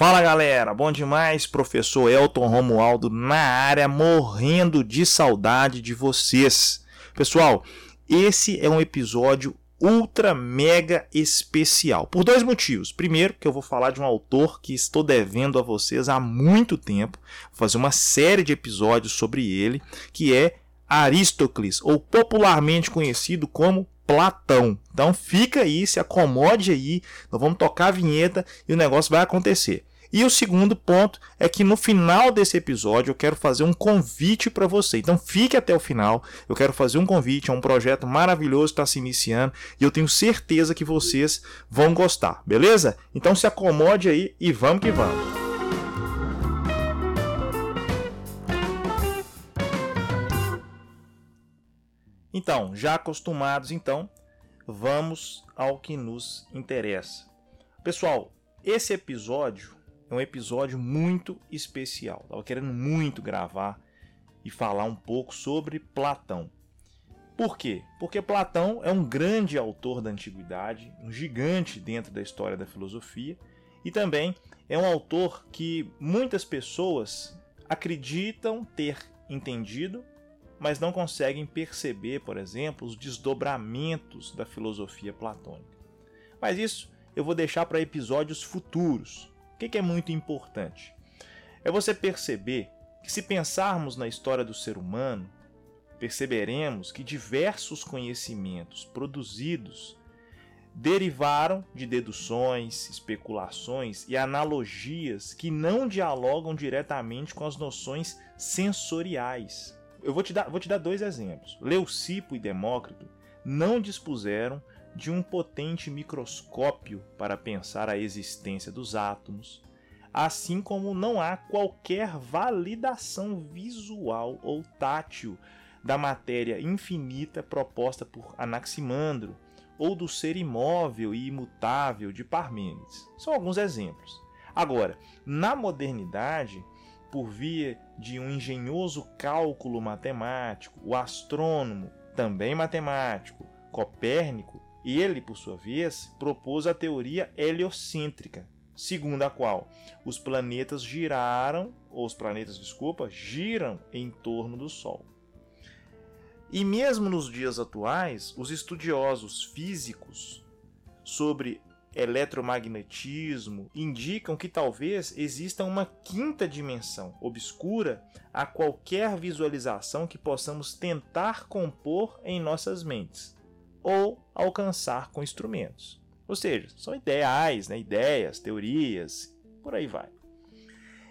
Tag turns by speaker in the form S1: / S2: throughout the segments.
S1: Fala galera, bom demais, professor Elton Romualdo na área, morrendo de saudade de vocês. Pessoal, esse é um episódio ultra mega especial por dois motivos. Primeiro, que eu vou falar de um autor que estou devendo a vocês há muito tempo, vou fazer uma série de episódios sobre ele, que é Aristócles, ou popularmente conhecido como Platão. Então fica aí, se acomode aí, nós vamos tocar a vinheta e o negócio vai acontecer. E o segundo ponto é que no final desse episódio eu quero fazer um convite para você. Então fique até o final. Eu quero fazer um convite, é um projeto maravilhoso que está se iniciando e eu tenho certeza que vocês vão gostar, beleza? Então se acomode aí e vamos que vamos. Então, já acostumados, então, vamos ao que nos interessa. Pessoal, esse episódio é um episódio muito especial. Estava querendo muito gravar e falar um pouco sobre Platão. Por quê? Porque Platão é um grande autor da antiguidade, um gigante dentro da história da filosofia, e também é um autor que muitas pessoas acreditam ter entendido mas não conseguem perceber, por exemplo, os desdobramentos da filosofia platônica. Mas isso eu vou deixar para episódios futuros. O que é muito importante? É você perceber que, se pensarmos na história do ser humano, perceberemos que diversos conhecimentos produzidos derivaram de deduções, especulações e analogias que não dialogam diretamente com as noções sensoriais eu vou te dar, vou te dar dois exemplos. Leucipo e Demócrito não dispuseram de um potente microscópio para pensar a existência dos átomos, assim como não há qualquer validação visual ou tátil da matéria infinita proposta por Anaximandro ou do ser imóvel e imutável de Parmênides. São alguns exemplos. Agora, na modernidade, por via de um engenhoso cálculo matemático, o astrônomo, também matemático, Copérnico, ele, por sua vez, propôs a teoria heliocêntrica, segundo a qual os planetas giraram, ou os planetas, desculpa, giram em torno do Sol. E mesmo nos dias atuais, os estudiosos físicos sobre eletromagnetismo indicam que talvez exista uma quinta dimensão obscura a qualquer visualização que possamos tentar compor em nossas mentes ou alcançar com instrumentos. Ou seja, são ideais, né? ideias, teorias, por aí vai.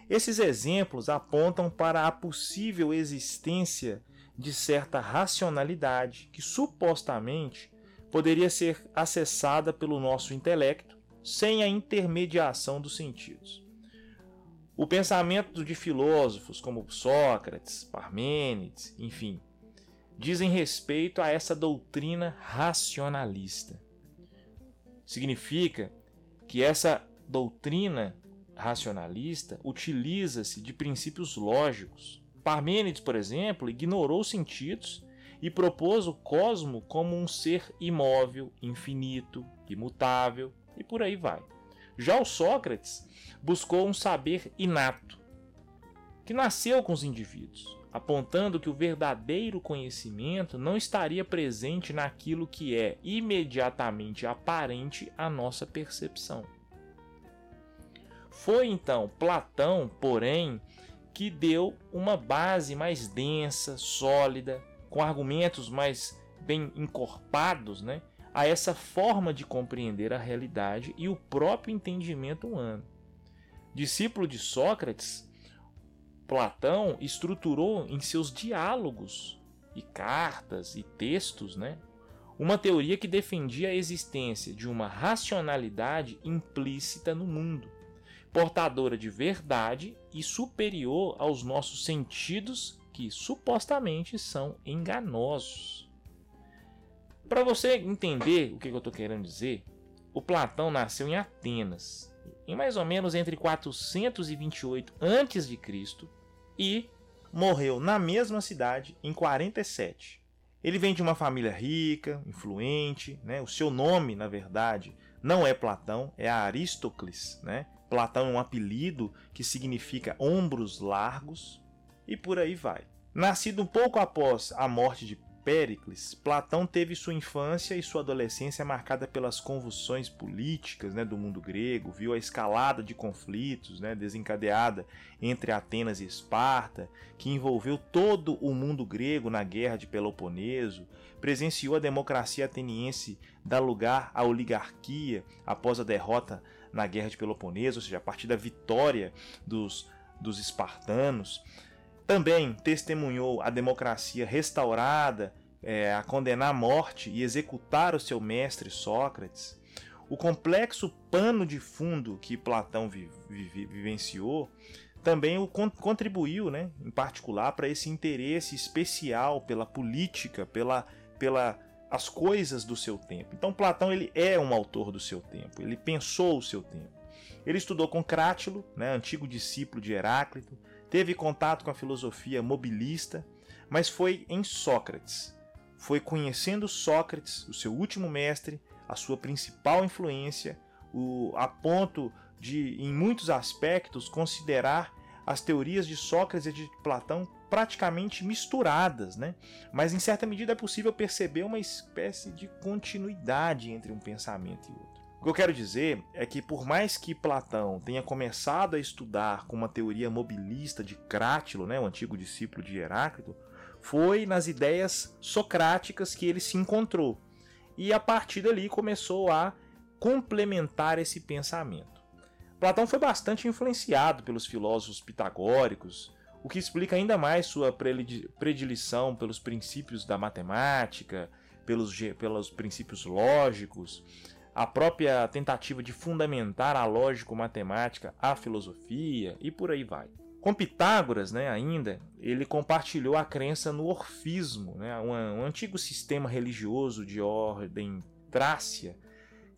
S1: Esses exemplos apontam para a possível existência de certa racionalidade que supostamente poderia ser acessada pelo nosso intelecto sem a intermediação dos sentidos. O pensamento de filósofos como Sócrates, Parmênides, enfim, dizem respeito a essa doutrina racionalista. Significa que essa doutrina racionalista utiliza-se de princípios lógicos. Parmênides, por exemplo, ignorou os sentidos e propôs o cosmo como um ser imóvel, infinito, imutável e por aí vai. Já o Sócrates buscou um saber inato, que nasceu com os indivíduos, apontando que o verdadeiro conhecimento não estaria presente naquilo que é imediatamente aparente à nossa percepção. Foi então Platão, porém, que deu uma base mais densa, sólida, com argumentos mais bem encorpados, né, a essa forma de compreender a realidade e o próprio entendimento humano. Discípulo de Sócrates, Platão estruturou em seus diálogos e cartas e textos, né, uma teoria que defendia a existência de uma racionalidade implícita no mundo, portadora de verdade e superior aos nossos sentidos que supostamente são enganosos. Para você entender o que eu estou querendo dizer, o Platão nasceu em Atenas, em mais ou menos entre 428 a.C. e morreu na mesma cidade em 47. Ele vem de uma família rica, influente, né? o seu nome, na verdade, não é Platão, é Aristócles, né? Platão é um apelido que significa ombros largos, e por aí vai. Nascido um pouco após a morte de Péricles, Platão teve sua infância e sua adolescência marcada pelas convulsões políticas né, do mundo grego, viu a escalada de conflitos né, desencadeada entre Atenas e Esparta, que envolveu todo o mundo grego na guerra de Peloponeso, presenciou a democracia ateniense dar lugar à oligarquia após a derrota na guerra de Peloponeso, ou seja, a partir da vitória dos, dos espartanos. Também testemunhou a democracia restaurada é, a condenar à morte e executar o seu mestre Sócrates, o complexo pano de fundo que Platão vi, vi, vivenciou também o contribuiu, né, em particular, para esse interesse especial pela política, pela, pela as coisas do seu tempo. Então Platão ele é um autor do seu tempo, ele pensou o seu tempo. Ele estudou com Crátilo, né, antigo discípulo de Heráclito, teve contato com a filosofia mobilista, mas foi em Sócrates foi conhecendo Sócrates, o seu último mestre, a sua principal influência, o, a ponto de, em muitos aspectos, considerar as teorias de Sócrates e de Platão praticamente misturadas, né? Mas em certa medida é possível perceber uma espécie de continuidade entre um pensamento e outro. O que eu quero dizer é que, por mais que Platão tenha começado a estudar com uma teoria mobilista de Crátilo, né, o antigo discípulo de Heráclito, foi nas ideias socráticas que ele se encontrou. E a partir dali começou a complementar esse pensamento. Platão foi bastante influenciado pelos filósofos pitagóricos, o que explica ainda mais sua predileção pelos princípios da matemática, pelos, pelos princípios lógicos, a própria tentativa de fundamentar a lógico-matemática à filosofia e por aí vai. Com Pitágoras, né, ainda, ele compartilhou a crença no orfismo, né, um, um antigo sistema religioso de ordem trácia,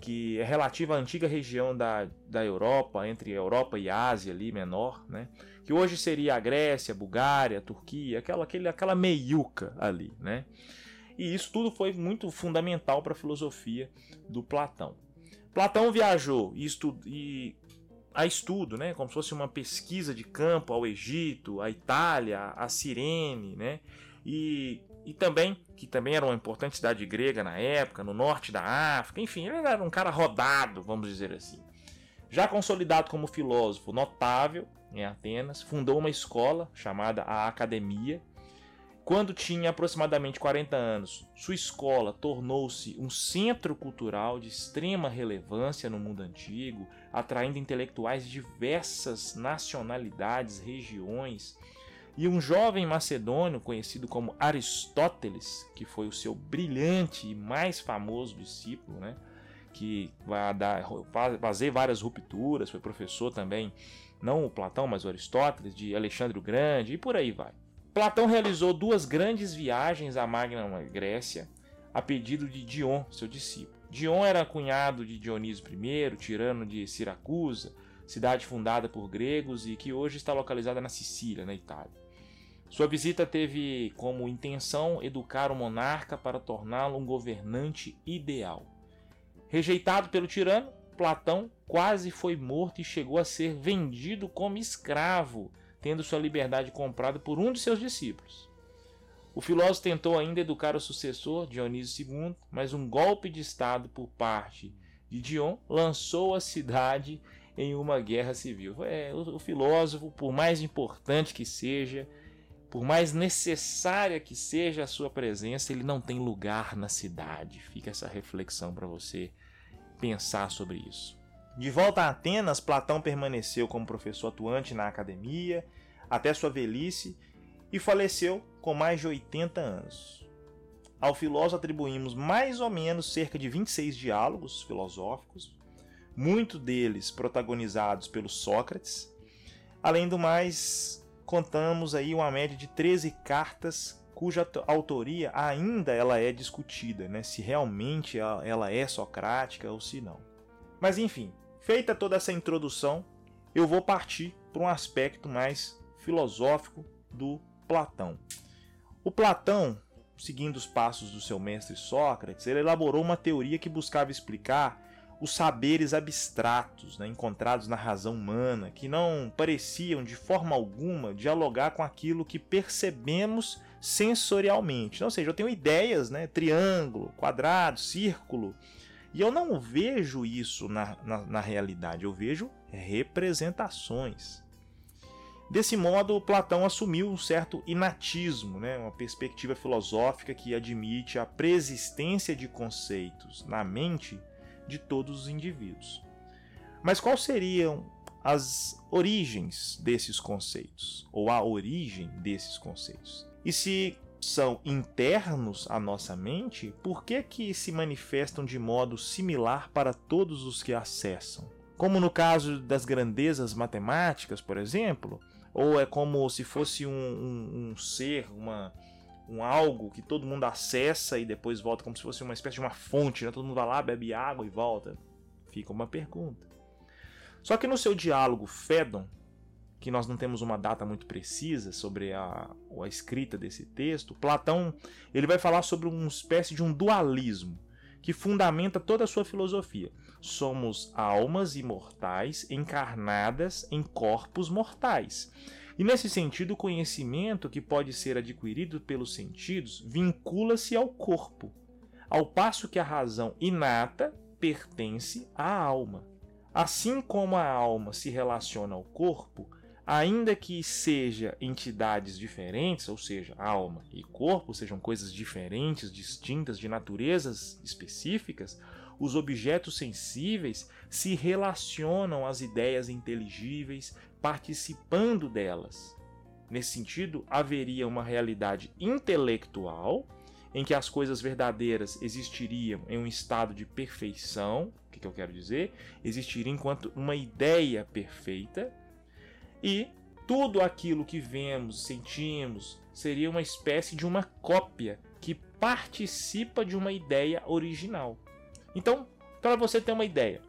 S1: que é relativo à antiga região da, da Europa, entre Europa e Ásia ali menor, né? que hoje seria a Grécia, a Bulgária, a Turquia, aquela, aquele, aquela meiuca ali. Né? E isso tudo foi muito fundamental para a filosofia do Platão. Platão viajou e, estu e a estudo, né, como se fosse uma pesquisa de campo ao Egito, à Itália, a Cirene, né, e, e também, que também era uma importante cidade grega na época, no norte da África, enfim, ele era um cara rodado, vamos dizer assim. Já consolidado como filósofo notável em Atenas, fundou uma escola chamada a Academia, quando tinha aproximadamente 40 anos, sua escola tornou-se um centro cultural de extrema relevância no mundo antigo, atraindo intelectuais de diversas nacionalidades, regiões. E um jovem macedônio conhecido como Aristóteles, que foi o seu brilhante e mais famoso discípulo, né? que vai dar, fazer várias rupturas, foi professor também, não o Platão, mas o Aristóteles, de Alexandre o Grande, e por aí vai. Platão realizou duas grandes viagens à Magna Grécia a pedido de Dion, seu discípulo. Dion era cunhado de Dionísio I, tirano de Siracusa, cidade fundada por gregos e que hoje está localizada na Sicília, na Itália. Sua visita teve como intenção educar o monarca para torná-lo um governante ideal. Rejeitado pelo tirano, Platão quase foi morto e chegou a ser vendido como escravo tendo sua liberdade comprada por um de seus discípulos. O filósofo tentou ainda educar o sucessor, Dionísio II, mas um golpe de Estado por parte de Dion lançou a cidade em uma guerra civil. É, o, o filósofo, por mais importante que seja, por mais necessária que seja a sua presença, ele não tem lugar na cidade. Fica essa reflexão para você pensar sobre isso. De volta a Atenas, Platão permaneceu como professor atuante na academia até sua velhice e faleceu com mais de 80 anos. Ao filósofo atribuímos mais ou menos cerca de 26 diálogos filosóficos, muitos deles protagonizados pelo Sócrates. Além do mais, contamos aí uma média de 13 cartas cuja autoria ainda ela é discutida, né? se realmente ela é socrática ou se não. Mas enfim, Feita toda essa introdução, eu vou partir para um aspecto mais filosófico do Platão. O Platão, seguindo os passos do seu mestre Sócrates, ele elaborou uma teoria que buscava explicar os saberes abstratos né, encontrados na razão humana, que não pareciam de forma alguma dialogar com aquilo que percebemos sensorialmente. Ou seja, eu tenho ideias, né, triângulo, quadrado, círculo, e eu não vejo isso na, na, na realidade, eu vejo representações. Desse modo, Platão assumiu um certo inatismo, né? uma perspectiva filosófica que admite a preexistência de conceitos na mente de todos os indivíduos. Mas quais seriam as origens desses conceitos, ou a origem desses conceitos? E se são internos à nossa mente, por que que se manifestam de modo similar para todos os que acessam? Como no caso das grandezas matemáticas, por exemplo, ou é como se fosse um, um, um ser, uma, um algo que todo mundo acessa e depois volta como se fosse uma espécie de uma fonte, né? todo mundo vai lá, bebe água e volta. Fica uma pergunta. Só que no seu diálogo Fedon, que nós não temos uma data muito precisa sobre a, a escrita desse texto, Platão ele vai falar sobre uma espécie de um dualismo que fundamenta toda a sua filosofia. Somos almas imortais encarnadas em corpos mortais. E nesse sentido, o conhecimento que pode ser adquirido pelos sentidos vincula-se ao corpo, ao passo que a razão inata pertence à alma. Assim como a alma se relaciona ao corpo, ainda que seja entidades diferentes, ou seja, alma e corpo sejam coisas diferentes, distintas, de naturezas específicas, os objetos sensíveis se relacionam às ideias inteligíveis, participando delas. Nesse sentido, haveria uma realidade intelectual em que as coisas verdadeiras existiriam em um estado de perfeição. O que, que eu quero dizer? Existiria enquanto uma ideia perfeita, e tudo aquilo que vemos, sentimos, seria uma espécie de uma cópia que participa de uma ideia original. Então, para você ter uma ideia,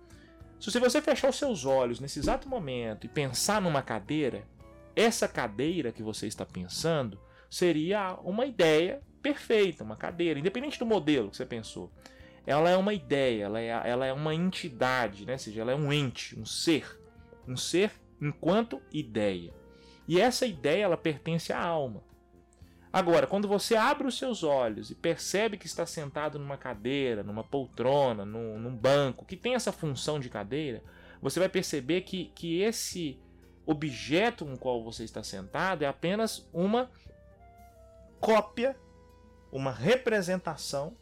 S1: se você fechar os seus olhos nesse exato momento e pensar numa cadeira, essa cadeira que você está pensando seria uma ideia perfeita, uma cadeira, independente do modelo que você pensou. Ela é uma ideia, ela é, ela é uma entidade, né? ou seja, ela é um ente, um ser. Um ser enquanto ideia. E essa ideia ela pertence à alma. Agora, quando você abre os seus olhos e percebe que está sentado numa cadeira, numa poltrona, num, num banco, que tem essa função de cadeira, você vai perceber que, que esse objeto no qual você está sentado é apenas uma cópia, uma representação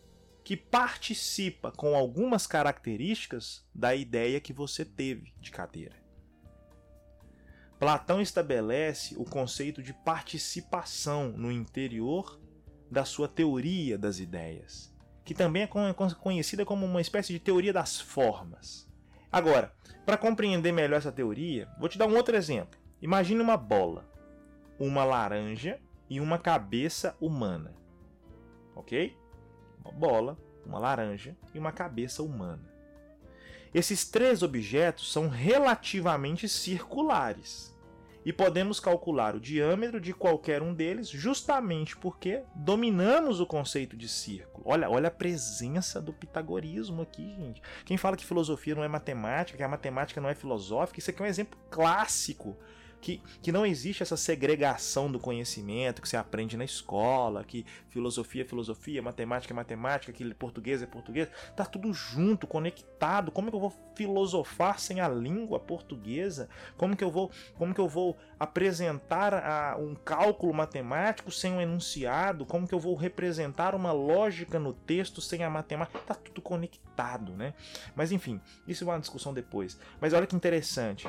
S1: que participa com algumas características da ideia que você teve de cadeira. Platão estabelece o conceito de participação no interior da sua teoria das ideias, que também é conhecida como uma espécie de teoria das formas. Agora, para compreender melhor essa teoria, vou te dar um outro exemplo. Imagine uma bola, uma laranja e uma cabeça humana. Ok? Uma bola, uma laranja e uma cabeça humana. Esses três objetos são relativamente circulares e podemos calcular o diâmetro de qualquer um deles justamente porque dominamos o conceito de círculo. Olha, olha a presença do pitagorismo aqui, gente. Quem fala que filosofia não é matemática, que a matemática não é filosófica, isso aqui é um exemplo clássico que, que não existe essa segregação do conhecimento que você aprende na escola, que filosofia é filosofia, matemática é matemática, que português é português, tá tudo junto, conectado. Como que eu vou filosofar sem a língua portuguesa? Como que eu vou, como que eu vou apresentar a, um cálculo matemático sem um enunciado? Como que eu vou representar uma lógica no texto sem a matemática? Tá tudo conectado, né? Mas enfim, isso é uma discussão depois. Mas olha que interessante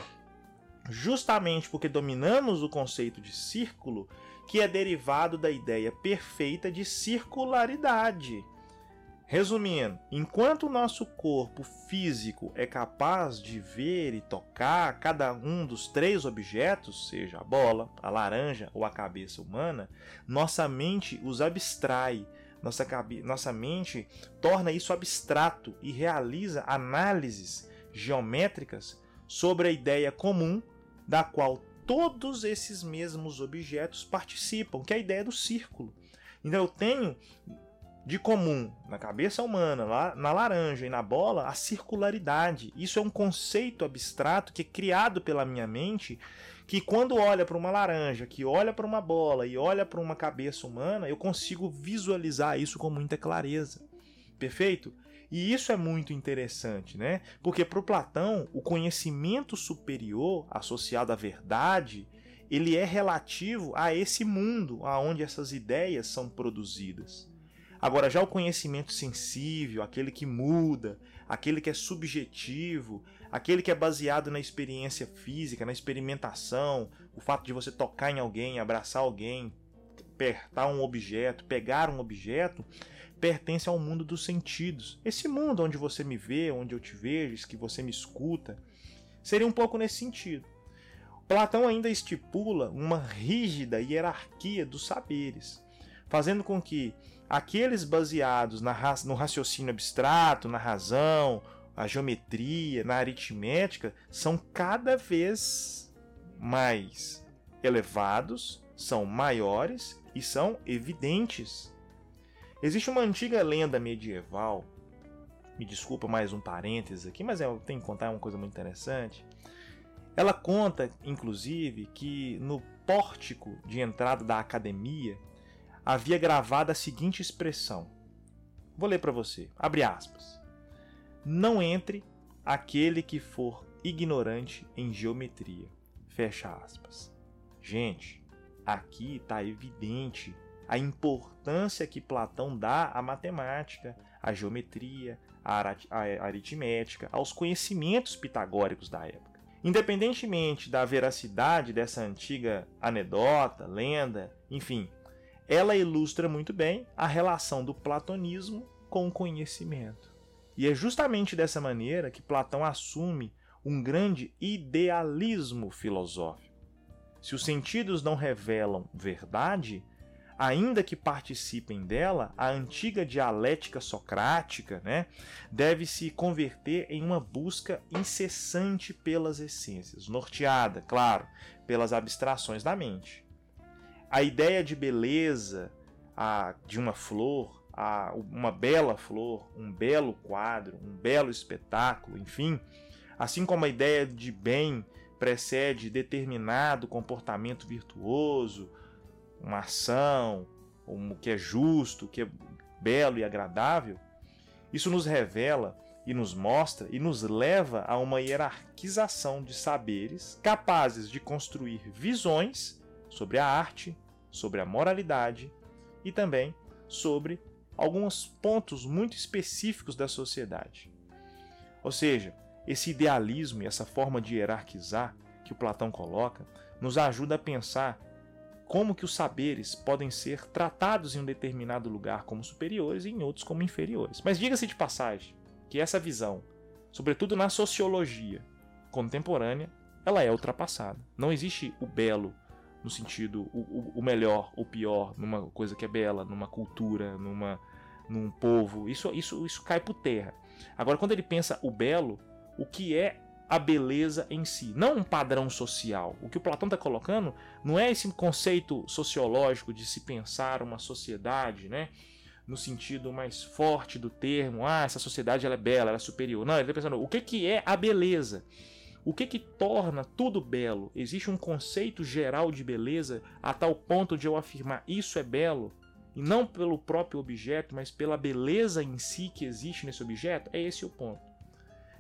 S1: justamente porque dominamos o conceito de círculo, que é derivado da ideia perfeita de circularidade. Resumindo, enquanto o nosso corpo físico é capaz de ver e tocar cada um dos três objetos, seja a bola, a laranja ou a cabeça humana, nossa mente os abstrai. Nossa, nossa mente torna isso abstrato e realiza análises geométricas sobre a ideia comum da qual todos esses mesmos objetos participam, que é a ideia do círculo. Então eu tenho de comum na cabeça humana, lá na laranja e na bola, a circularidade. Isso é um conceito abstrato que é criado pela minha mente, que quando olha para uma laranja, que olha para uma bola e olha para uma cabeça humana, eu consigo visualizar isso com muita clareza. Perfeito? E isso é muito interessante, né? Porque para o Platão, o conhecimento superior associado à verdade, ele é relativo a esse mundo aonde essas ideias são produzidas. Agora, já o conhecimento sensível, aquele que muda, aquele que é subjetivo, aquele que é baseado na experiência física, na experimentação, o fato de você tocar em alguém, abraçar alguém, apertar um objeto, pegar um objeto, pertence ao mundo dos sentidos. Esse mundo onde você me vê, onde eu te vejo, que você me escuta, seria um pouco nesse sentido. Platão ainda estipula uma rígida hierarquia dos saberes, fazendo com que aqueles baseados no raciocínio abstrato, na razão, a geometria, na aritmética, são cada vez mais elevados, são maiores e são evidentes. Existe uma antiga lenda medieval, me desculpa mais um parênteses aqui, mas eu tenho que contar uma coisa muito interessante. Ela conta, inclusive, que no pórtico de entrada da academia havia gravado a seguinte expressão. Vou ler para você. Abre aspas. Não entre aquele que for ignorante em geometria. Fecha aspas. Gente, aqui está evidente a importância que Platão dá à matemática, à geometria, à aritmética, aos conhecimentos pitagóricos da época. Independentemente da veracidade dessa antiga anedota, lenda, enfim, ela ilustra muito bem a relação do platonismo com o conhecimento. E é justamente dessa maneira que Platão assume um grande idealismo filosófico. Se os sentidos não revelam verdade, ainda que participem dela, a antiga dialética socrática né, deve se converter em uma busca incessante pelas essências, norteada, claro, pelas abstrações da mente. A ideia de beleza a, de uma flor, a, uma bela flor, um belo quadro, um belo espetáculo, enfim, assim como a ideia de bem precede determinado comportamento virtuoso, uma ação, um, que é justo, que é belo e agradável, isso nos revela e nos mostra e nos leva a uma hierarquização de saberes capazes de construir visões sobre a arte, sobre a moralidade e também sobre alguns pontos muito específicos da sociedade. Ou seja, esse idealismo e essa forma de hierarquizar que o Platão coloca nos ajuda a pensar como que os saberes podem ser tratados em um determinado lugar como superiores e em outros como inferiores. Mas diga-se de passagem que essa visão, sobretudo na sociologia contemporânea, ela é ultrapassada. Não existe o belo no sentido o, o, melhor, o pior, numa coisa que é bela, numa cultura, numa num povo. Isso isso isso cai por terra. Agora quando ele pensa o belo, o que é a beleza em si, não um padrão social. O que o Platão está colocando não é esse conceito sociológico de se pensar uma sociedade, né? No sentido mais forte do termo, ah, essa sociedade ela é bela, ela é superior. Não, ele está pensando o que, que é a beleza. O que que torna tudo belo? Existe um conceito geral de beleza a tal ponto de eu afirmar isso é belo? E não pelo próprio objeto, mas pela beleza em si que existe nesse objeto? É esse o ponto.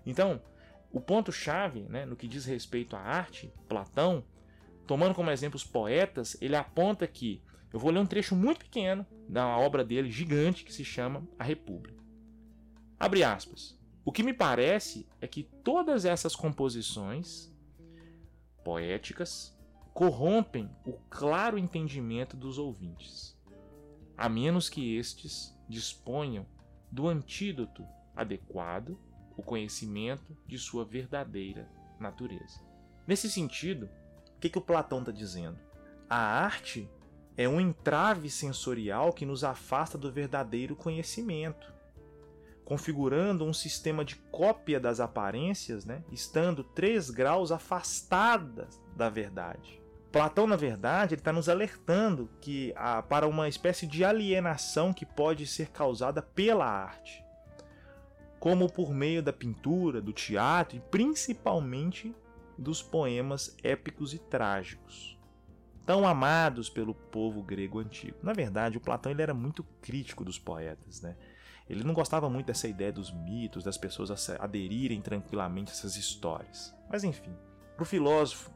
S1: Então, o ponto-chave né, no que diz respeito à arte, Platão, tomando como exemplo os poetas, ele aponta que. Eu vou ler um trecho muito pequeno da obra dele, gigante, que se chama A República. Abre aspas. O que me parece é que todas essas composições poéticas corrompem o claro entendimento dos ouvintes, a menos que estes disponham do antídoto adequado, o conhecimento de sua verdadeira natureza. Nesse sentido, o que, que o Platão está dizendo? A arte é um entrave sensorial que nos afasta do verdadeiro conhecimento configurando um sistema de cópia das aparências, né, estando 3 graus afastadas da verdade. Platão, na verdade, ele está nos alertando que para uma espécie de alienação que pode ser causada pela arte, como por meio da pintura, do teatro e principalmente dos poemas épicos e trágicos, tão amados pelo povo grego antigo. Na verdade, o Platão ele era muito crítico dos poetas, né? Ele não gostava muito dessa ideia dos mitos, das pessoas aderirem tranquilamente a essas histórias. Mas enfim, para o filósofo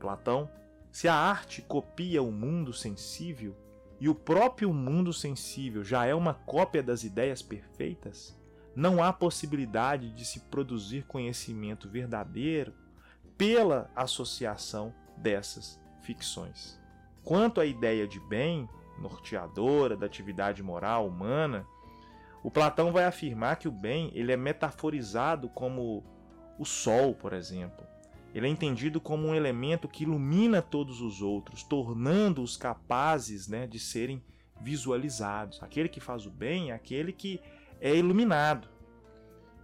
S1: Platão, se a arte copia o mundo sensível e o próprio mundo sensível já é uma cópia das ideias perfeitas, não há possibilidade de se produzir conhecimento verdadeiro pela associação dessas ficções. Quanto à ideia de bem, norteadora da atividade moral humana, o Platão vai afirmar que o bem ele é metaforizado como o sol, por exemplo, ele é entendido como um elemento que ilumina todos os outros, tornando-os capazes né, de serem visualizados. Aquele que faz o bem é aquele que é iluminado.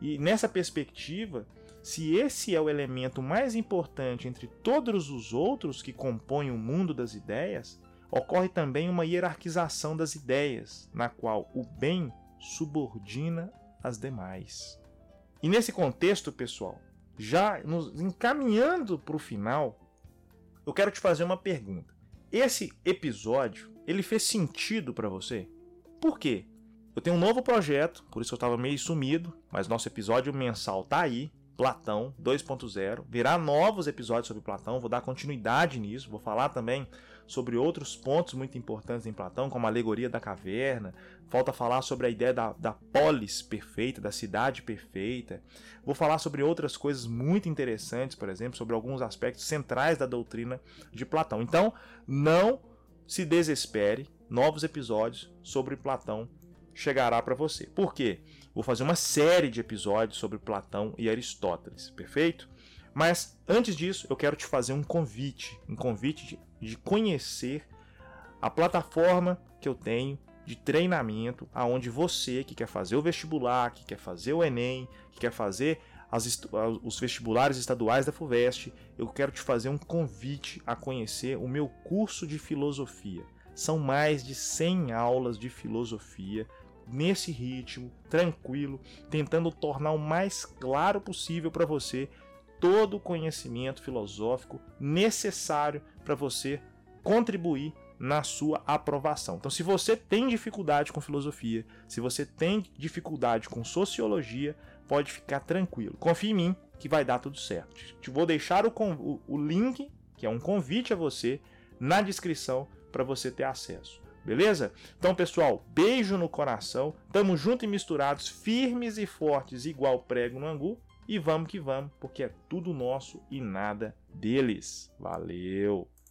S1: E nessa perspectiva, se esse é o elemento mais importante entre todos os outros que compõem o mundo das ideias, ocorre também uma hierarquização das ideias, na qual o bem subordina as demais. E nesse contexto, pessoal, já nos encaminhando para o final, eu quero te fazer uma pergunta. Esse episódio, ele fez sentido para você? Por quê? Eu tenho um novo projeto, por isso eu estava meio sumido, mas nosso episódio mensal tá aí, Platão 2.0. Virá novos episódios sobre Platão, vou dar continuidade nisso, vou falar também sobre outros pontos muito importantes em Platão, como a alegoria da caverna. Falta falar sobre a ideia da, da polis perfeita, da cidade perfeita. Vou falar sobre outras coisas muito interessantes, por exemplo, sobre alguns aspectos centrais da doutrina de Platão. Então, não se desespere, novos episódios sobre Platão chegará para você. Por quê? Vou fazer uma série de episódios sobre Platão e Aristóteles, perfeito? Mas antes disso, eu quero te fazer um convite, um convite de, de conhecer a plataforma que eu tenho de treinamento, aonde você que quer fazer o vestibular, que quer fazer o Enem, que quer fazer as, os vestibulares estaduais da FUVEST, eu quero te fazer um convite a conhecer o meu curso de filosofia. São mais de 100 aulas de filosofia nesse ritmo, tranquilo, tentando tornar o mais claro possível para você todo o conhecimento filosófico necessário para você contribuir na sua aprovação. Então, se você tem dificuldade com filosofia, se você tem dificuldade com sociologia, pode ficar tranquilo. Confie em mim que vai dar tudo certo. Te vou deixar o, o, o link, que é um convite a você, na descrição para você ter acesso. Beleza? Então, pessoal, beijo no coração. Tamo junto e misturados, firmes e fortes, igual prego no angu. E vamos que vamos, porque é tudo nosso e nada deles. Valeu!